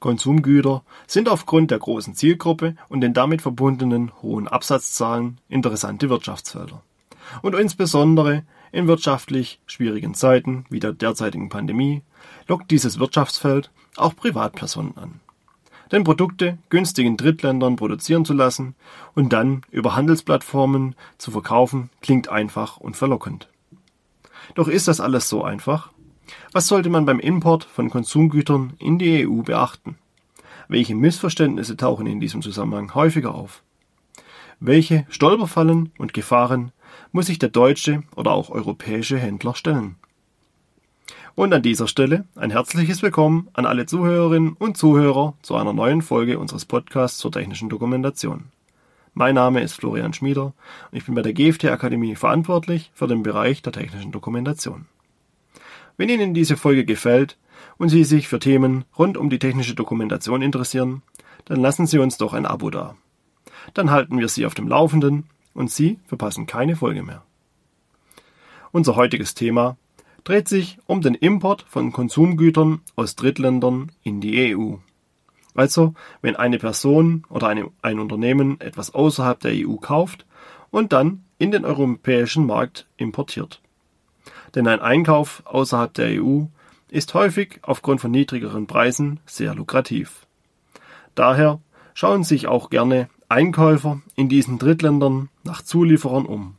Konsumgüter sind aufgrund der großen Zielgruppe und den damit verbundenen hohen Absatzzahlen interessante Wirtschaftsfelder. Und insbesondere in wirtschaftlich schwierigen Zeiten wie der derzeitigen Pandemie lockt dieses Wirtschaftsfeld auch Privatpersonen an. Denn Produkte günstig in Drittländern produzieren zu lassen und dann über Handelsplattformen zu verkaufen, klingt einfach und verlockend. Doch ist das alles so einfach? Was sollte man beim Import von Konsumgütern in die EU beachten? Welche Missverständnisse tauchen in diesem Zusammenhang häufiger auf? Welche Stolperfallen und Gefahren muss sich der deutsche oder auch europäische Händler stellen? Und an dieser Stelle ein herzliches Willkommen an alle Zuhörerinnen und Zuhörer zu einer neuen Folge unseres Podcasts zur technischen Dokumentation. Mein Name ist Florian Schmieder und ich bin bei der GFT Akademie verantwortlich für den Bereich der technischen Dokumentation. Wenn Ihnen diese Folge gefällt und Sie sich für Themen rund um die technische Dokumentation interessieren, dann lassen Sie uns doch ein Abo da. Dann halten wir Sie auf dem Laufenden und Sie verpassen keine Folge mehr. Unser heutiges Thema dreht sich um den Import von Konsumgütern aus Drittländern in die EU. Also, wenn eine Person oder eine, ein Unternehmen etwas außerhalb der EU kauft und dann in den europäischen Markt importiert denn ein Einkauf außerhalb der EU ist häufig aufgrund von niedrigeren Preisen sehr lukrativ. Daher schauen sich auch gerne Einkäufer in diesen Drittländern nach Zulieferern um.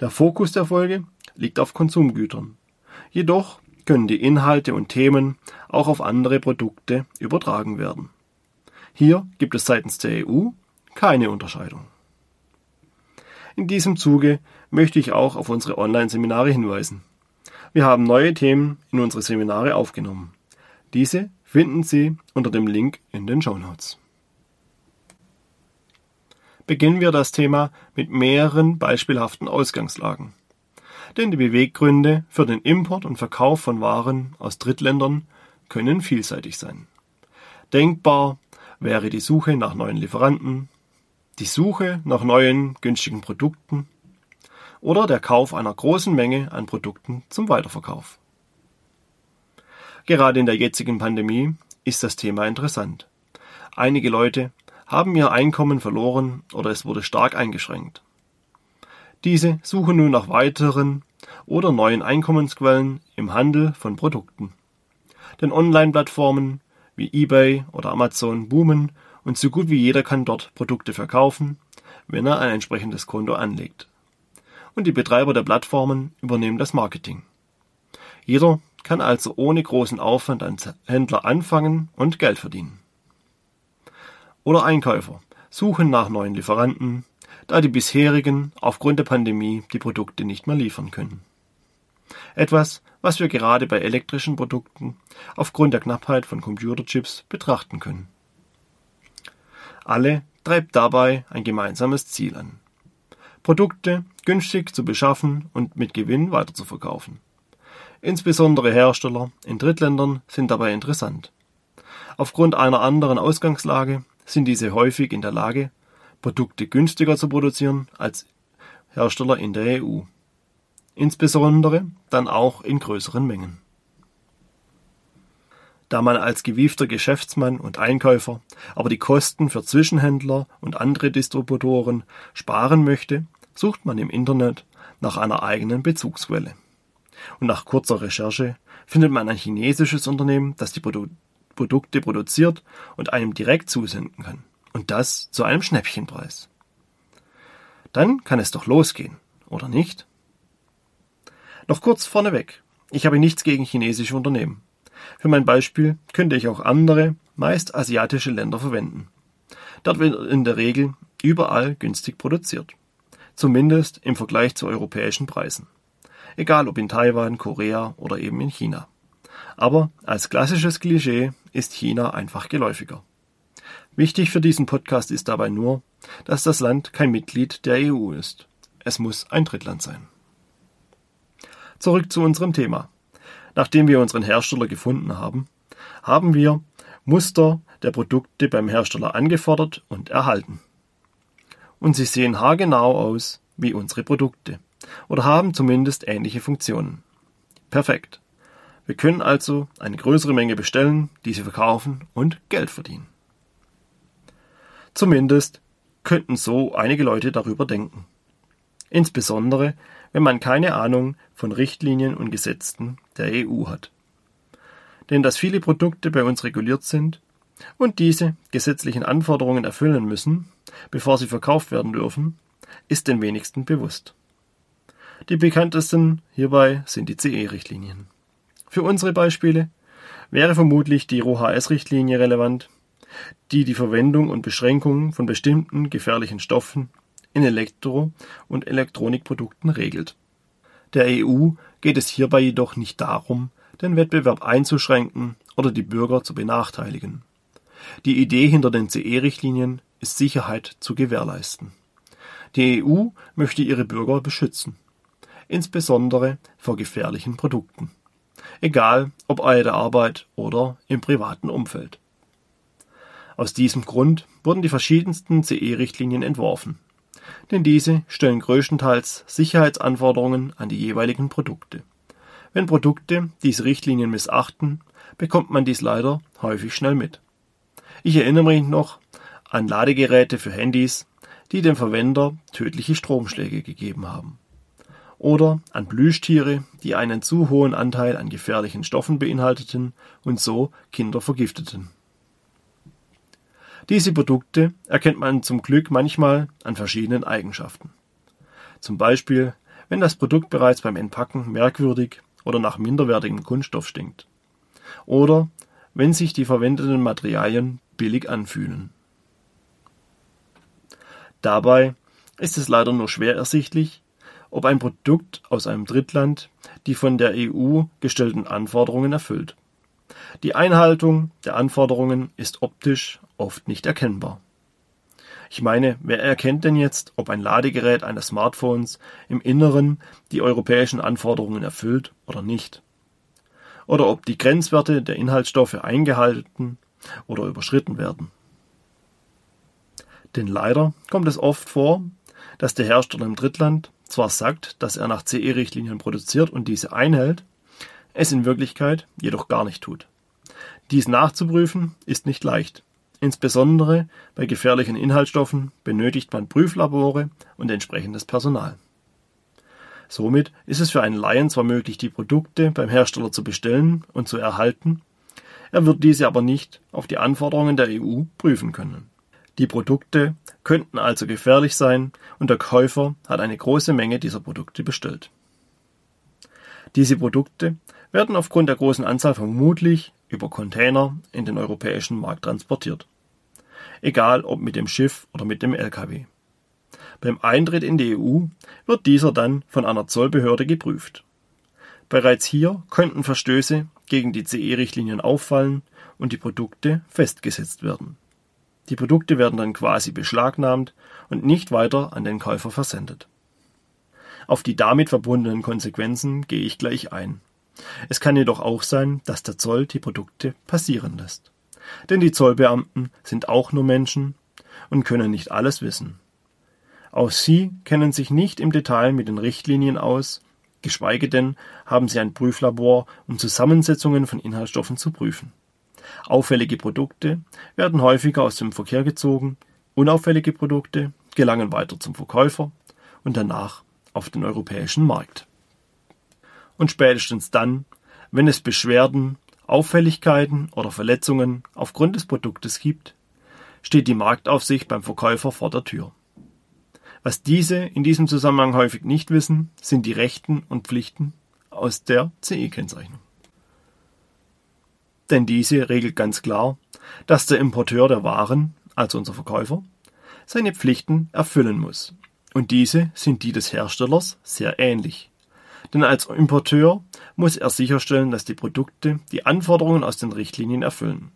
Der Fokus der Folge liegt auf Konsumgütern. Jedoch können die Inhalte und Themen auch auf andere Produkte übertragen werden. Hier gibt es seitens der EU keine Unterscheidung. In diesem Zuge möchte ich auch auf unsere Online-Seminare hinweisen. Wir haben neue Themen in unsere Seminare aufgenommen. Diese finden Sie unter dem Link in den Show Notes. Beginnen wir das Thema mit mehreren beispielhaften Ausgangslagen. Denn die Beweggründe für den Import und Verkauf von Waren aus Drittländern können vielseitig sein. Denkbar wäre die Suche nach neuen Lieferanten, die Suche nach neuen günstigen Produkten oder der Kauf einer großen Menge an Produkten zum Weiterverkauf. Gerade in der jetzigen Pandemie ist das Thema interessant. Einige Leute haben ihr Einkommen verloren oder es wurde stark eingeschränkt. Diese suchen nun nach weiteren oder neuen Einkommensquellen im Handel von Produkten. Denn Online-Plattformen wie eBay oder Amazon boomen und so gut wie jeder kann dort Produkte verkaufen, wenn er ein entsprechendes Konto anlegt und die Betreiber der Plattformen übernehmen das Marketing. Jeder kann also ohne großen Aufwand als Händler anfangen und Geld verdienen. Oder Einkäufer suchen nach neuen Lieferanten, da die bisherigen aufgrund der Pandemie die Produkte nicht mehr liefern können. Etwas, was wir gerade bei elektrischen Produkten aufgrund der Knappheit von Computerchips betrachten können. Alle treibt dabei ein gemeinsames Ziel an. Produkte günstig zu beschaffen und mit Gewinn weiterzuverkaufen. Insbesondere Hersteller in Drittländern sind dabei interessant. Aufgrund einer anderen Ausgangslage sind diese häufig in der Lage, Produkte günstiger zu produzieren als Hersteller in der EU. Insbesondere dann auch in größeren Mengen. Da man als gewiefter Geschäftsmann und Einkäufer aber die Kosten für Zwischenhändler und andere Distributoren sparen möchte, sucht man im Internet nach einer eigenen Bezugsquelle. Und nach kurzer Recherche findet man ein chinesisches Unternehmen, das die Produ Produkte produziert und einem direkt zusenden kann. Und das zu einem Schnäppchenpreis. Dann kann es doch losgehen, oder nicht? Noch kurz vorneweg. Ich habe nichts gegen chinesische Unternehmen. Für mein Beispiel könnte ich auch andere, meist asiatische Länder verwenden. Dort wird in der Regel überall günstig produziert zumindest im Vergleich zu europäischen Preisen. Egal ob in Taiwan, Korea oder eben in China. Aber als klassisches Klischee ist China einfach geläufiger. Wichtig für diesen Podcast ist dabei nur, dass das Land kein Mitglied der EU ist. Es muss ein Drittland sein. Zurück zu unserem Thema. Nachdem wir unseren Hersteller gefunden haben, haben wir Muster der Produkte beim Hersteller angefordert und erhalten und sie sehen haargenau aus wie unsere Produkte oder haben zumindest ähnliche Funktionen. Perfekt. Wir können also eine größere Menge bestellen, diese verkaufen und Geld verdienen. Zumindest könnten so einige Leute darüber denken. Insbesondere, wenn man keine Ahnung von Richtlinien und Gesetzen der EU hat. Denn dass viele Produkte bei uns reguliert sind und diese gesetzlichen Anforderungen erfüllen müssen, bevor sie verkauft werden dürfen, ist den wenigsten bewusst. Die bekanntesten hierbei sind die CE-Richtlinien. Für unsere Beispiele wäre vermutlich die RoHS-Richtlinie relevant, die die Verwendung und Beschränkung von bestimmten gefährlichen Stoffen in Elektro- und Elektronikprodukten regelt. Der EU geht es hierbei jedoch nicht darum, den Wettbewerb einzuschränken oder die Bürger zu benachteiligen. Die Idee hinter den CE-Richtlinien ist Sicherheit zu gewährleisten. Die EU möchte ihre Bürger beschützen, insbesondere vor gefährlichen Produkten, egal ob bei der Arbeit oder im privaten Umfeld. Aus diesem Grund wurden die verschiedensten CE-Richtlinien entworfen, denn diese stellen größtenteils Sicherheitsanforderungen an die jeweiligen Produkte. Wenn Produkte diese Richtlinien missachten, bekommt man dies leider häufig schnell mit. Ich erinnere mich noch an Ladegeräte für Handys, die dem Verwender tödliche Stromschläge gegeben haben. Oder an Plüschtiere, die einen zu hohen Anteil an gefährlichen Stoffen beinhalteten und so Kinder vergifteten. Diese Produkte erkennt man zum Glück manchmal an verschiedenen Eigenschaften. Zum Beispiel, wenn das Produkt bereits beim Entpacken merkwürdig oder nach minderwertigem Kunststoff stinkt. Oder wenn sich die verwendeten Materialien billig anfühlen. Dabei ist es leider nur schwer ersichtlich, ob ein Produkt aus einem Drittland die von der EU gestellten Anforderungen erfüllt. Die Einhaltung der Anforderungen ist optisch oft nicht erkennbar. Ich meine, wer erkennt denn jetzt, ob ein Ladegerät eines Smartphones im Inneren die europäischen Anforderungen erfüllt oder nicht? Oder ob die Grenzwerte der Inhaltsstoffe eingehalten oder überschritten werden? Denn leider kommt es oft vor, dass der Hersteller im Drittland zwar sagt, dass er nach CE-Richtlinien produziert und diese einhält, es in Wirklichkeit jedoch gar nicht tut. Dies nachzuprüfen ist nicht leicht. Insbesondere bei gefährlichen Inhaltsstoffen benötigt man Prüflabore und entsprechendes Personal. Somit ist es für einen Laien zwar möglich, die Produkte beim Hersteller zu bestellen und zu erhalten, er wird diese aber nicht auf die Anforderungen der EU prüfen können. Die Produkte könnten also gefährlich sein und der Käufer hat eine große Menge dieser Produkte bestellt. Diese Produkte werden aufgrund der großen Anzahl vermutlich über Container in den europäischen Markt transportiert egal ob mit dem Schiff oder mit dem Lkw. Beim Eintritt in die EU wird dieser dann von einer Zollbehörde geprüft. Bereits hier könnten Verstöße gegen die CE-Richtlinien auffallen und die Produkte festgesetzt werden. Die Produkte werden dann quasi beschlagnahmt und nicht weiter an den Käufer versendet. Auf die damit verbundenen Konsequenzen gehe ich gleich ein. Es kann jedoch auch sein, dass der Zoll die Produkte passieren lässt. Denn die Zollbeamten sind auch nur Menschen und können nicht alles wissen. Auch sie kennen sich nicht im Detail mit den Richtlinien aus, geschweige denn haben sie ein Prüflabor, um Zusammensetzungen von Inhaltsstoffen zu prüfen. Auffällige Produkte werden häufiger aus dem Verkehr gezogen, unauffällige Produkte gelangen weiter zum Verkäufer und danach auf den europäischen Markt. Und spätestens dann, wenn es Beschwerden Auffälligkeiten oder Verletzungen aufgrund des Produktes gibt, steht die Marktaufsicht beim Verkäufer vor der Tür. Was diese in diesem Zusammenhang häufig nicht wissen, sind die Rechten und Pflichten aus der CE-Kennzeichnung. Denn diese regelt ganz klar, dass der Importeur der Waren, also unser Verkäufer, seine Pflichten erfüllen muss. Und diese sind die des Herstellers sehr ähnlich. Denn als Importeur muss er sicherstellen, dass die Produkte die Anforderungen aus den Richtlinien erfüllen.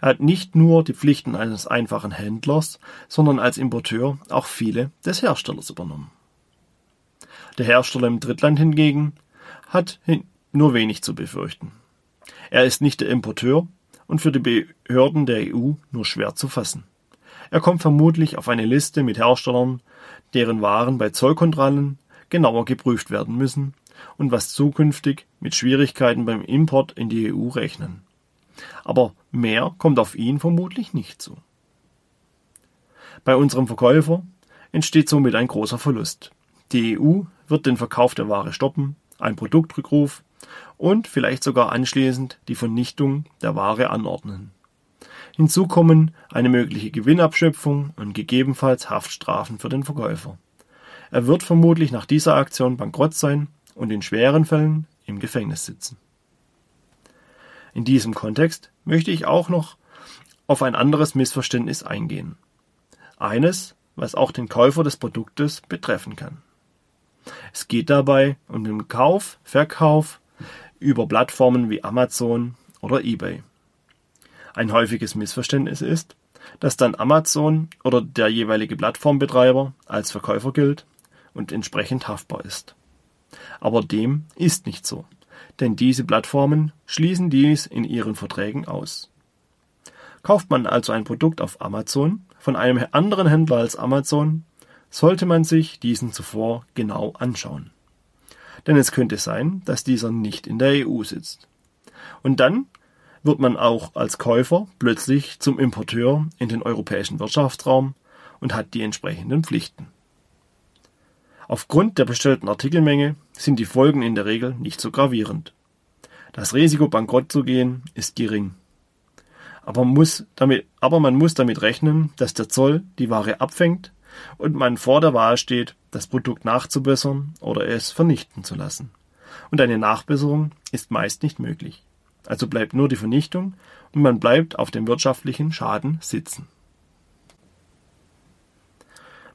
Er hat nicht nur die Pflichten eines einfachen Händlers, sondern als Importeur auch viele des Herstellers übernommen. Der Hersteller im Drittland hingegen hat nur wenig zu befürchten. Er ist nicht der Importeur und für die Behörden der EU nur schwer zu fassen. Er kommt vermutlich auf eine Liste mit Herstellern, deren Waren bei Zollkontrollen genauer geprüft werden müssen und was zukünftig mit Schwierigkeiten beim Import in die EU rechnen. Aber mehr kommt auf ihn vermutlich nicht zu. Bei unserem Verkäufer entsteht somit ein großer Verlust. Die EU wird den Verkauf der Ware stoppen, ein Produktrückruf und vielleicht sogar anschließend die Vernichtung der Ware anordnen. Hinzu kommen eine mögliche Gewinnabschöpfung und gegebenenfalls Haftstrafen für den Verkäufer. Er wird vermutlich nach dieser Aktion bankrott sein und in schweren Fällen im Gefängnis sitzen. In diesem Kontext möchte ich auch noch auf ein anderes Missverständnis eingehen. Eines, was auch den Käufer des Produktes betreffen kann. Es geht dabei um den Kauf, Verkauf über Plattformen wie Amazon oder eBay. Ein häufiges Missverständnis ist, dass dann Amazon oder der jeweilige Plattformbetreiber als Verkäufer gilt und entsprechend haftbar ist. Aber dem ist nicht so, denn diese Plattformen schließen dies in ihren Verträgen aus. Kauft man also ein Produkt auf Amazon von einem anderen Händler als Amazon, sollte man sich diesen zuvor genau anschauen. Denn es könnte sein, dass dieser nicht in der EU sitzt. Und dann wird man auch als Käufer plötzlich zum Importeur in den europäischen Wirtschaftsraum und hat die entsprechenden Pflichten. Aufgrund der bestellten Artikelmenge sind die Folgen in der Regel nicht so gravierend. Das Risiko, bankrott zu gehen, ist gering. Aber, muss damit, aber man muss damit rechnen, dass der Zoll die Ware abfängt und man vor der Wahl steht, das Produkt nachzubessern oder es vernichten zu lassen. Und eine Nachbesserung ist meist nicht möglich. Also bleibt nur die Vernichtung und man bleibt auf dem wirtschaftlichen Schaden sitzen.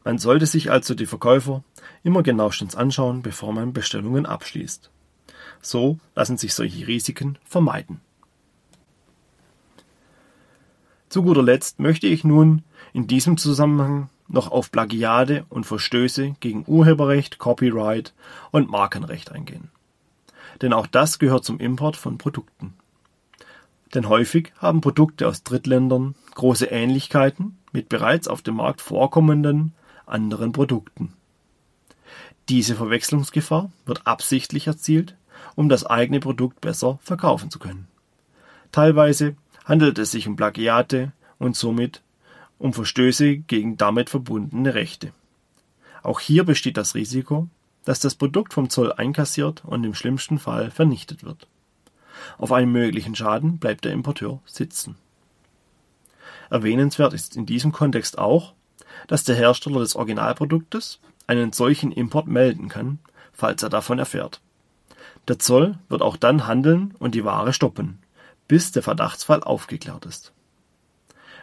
Man sollte sich also die Verkäufer immer genauestens anschauen, bevor man Bestellungen abschließt. So lassen sich solche Risiken vermeiden. Zu guter Letzt möchte ich nun in diesem Zusammenhang noch auf Plagiate und Verstöße gegen Urheberrecht, Copyright und Markenrecht eingehen. Denn auch das gehört zum Import von Produkten. Denn häufig haben Produkte aus Drittländern große Ähnlichkeiten mit bereits auf dem Markt vorkommenden anderen Produkten. Diese Verwechslungsgefahr wird absichtlich erzielt, um das eigene Produkt besser verkaufen zu können. Teilweise handelt es sich um Plagiate und somit um Verstöße gegen damit verbundene Rechte. Auch hier besteht das Risiko, dass das Produkt vom Zoll einkassiert und im schlimmsten Fall vernichtet wird. Auf einen möglichen Schaden bleibt der Importeur sitzen. Erwähnenswert ist in diesem Kontext auch, dass der Hersteller des Originalproduktes einen solchen Import melden kann, falls er davon erfährt. Der Zoll wird auch dann handeln und die Ware stoppen, bis der Verdachtsfall aufgeklärt ist.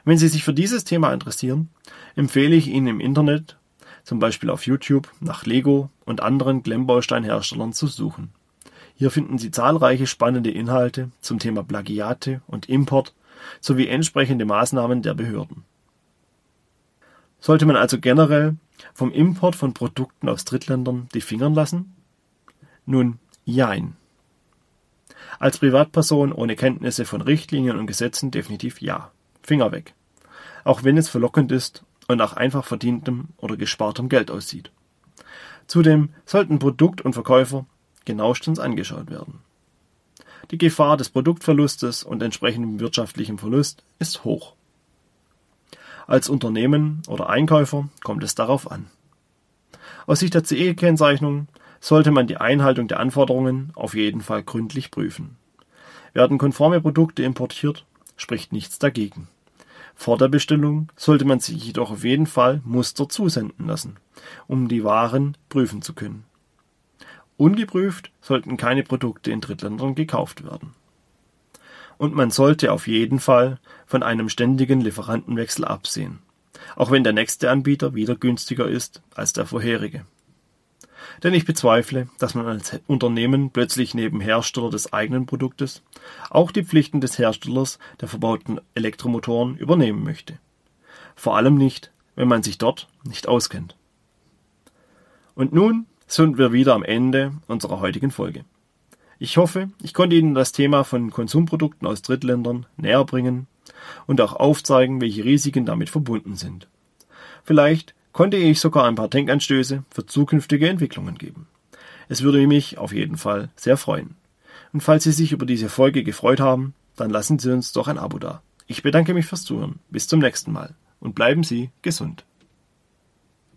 Wenn Sie sich für dieses Thema interessieren, empfehle ich Ihnen im Internet, zum Beispiel auf YouTube, nach Lego und anderen Klemmbausteinherstellern zu suchen. Hier finden Sie zahlreiche spannende Inhalte zum Thema Plagiate und Import sowie entsprechende Maßnahmen der Behörden. Sollte man also generell vom Import von Produkten aus Drittländern die Fingern lassen? Nun, jein. Als Privatperson ohne Kenntnisse von Richtlinien und Gesetzen definitiv ja. Finger weg. Auch wenn es verlockend ist und nach einfach verdientem oder gespartem Geld aussieht. Zudem sollten Produkt und Verkäufer genauestens angeschaut werden. Die Gefahr des Produktverlustes und entsprechendem wirtschaftlichem Verlust ist hoch. Als Unternehmen oder Einkäufer kommt es darauf an. Aus Sicht der CE-Kennzeichnung sollte man die Einhaltung der Anforderungen auf jeden Fall gründlich prüfen. Werden konforme Produkte importiert, spricht nichts dagegen. Vor der Bestellung sollte man sich jedoch auf jeden Fall Muster zusenden lassen, um die Waren prüfen zu können. Ungeprüft sollten keine Produkte in Drittländern gekauft werden. Und man sollte auf jeden Fall von einem ständigen Lieferantenwechsel absehen, auch wenn der nächste Anbieter wieder günstiger ist als der vorherige. Denn ich bezweifle, dass man als Unternehmen plötzlich neben Hersteller des eigenen Produktes auch die Pflichten des Herstellers der verbauten Elektromotoren übernehmen möchte. Vor allem nicht, wenn man sich dort nicht auskennt. Und nun sind wir wieder am Ende unserer heutigen Folge. Ich hoffe, ich konnte Ihnen das Thema von Konsumprodukten aus Drittländern näher bringen und auch aufzeigen, welche Risiken damit verbunden sind. Vielleicht konnte ich sogar ein paar Denkanstöße für zukünftige Entwicklungen geben. Es würde mich auf jeden Fall sehr freuen. Und falls Sie sich über diese Folge gefreut haben, dann lassen Sie uns doch ein Abo da. Ich bedanke mich fürs Zuhören. Bis zum nächsten Mal und bleiben Sie gesund.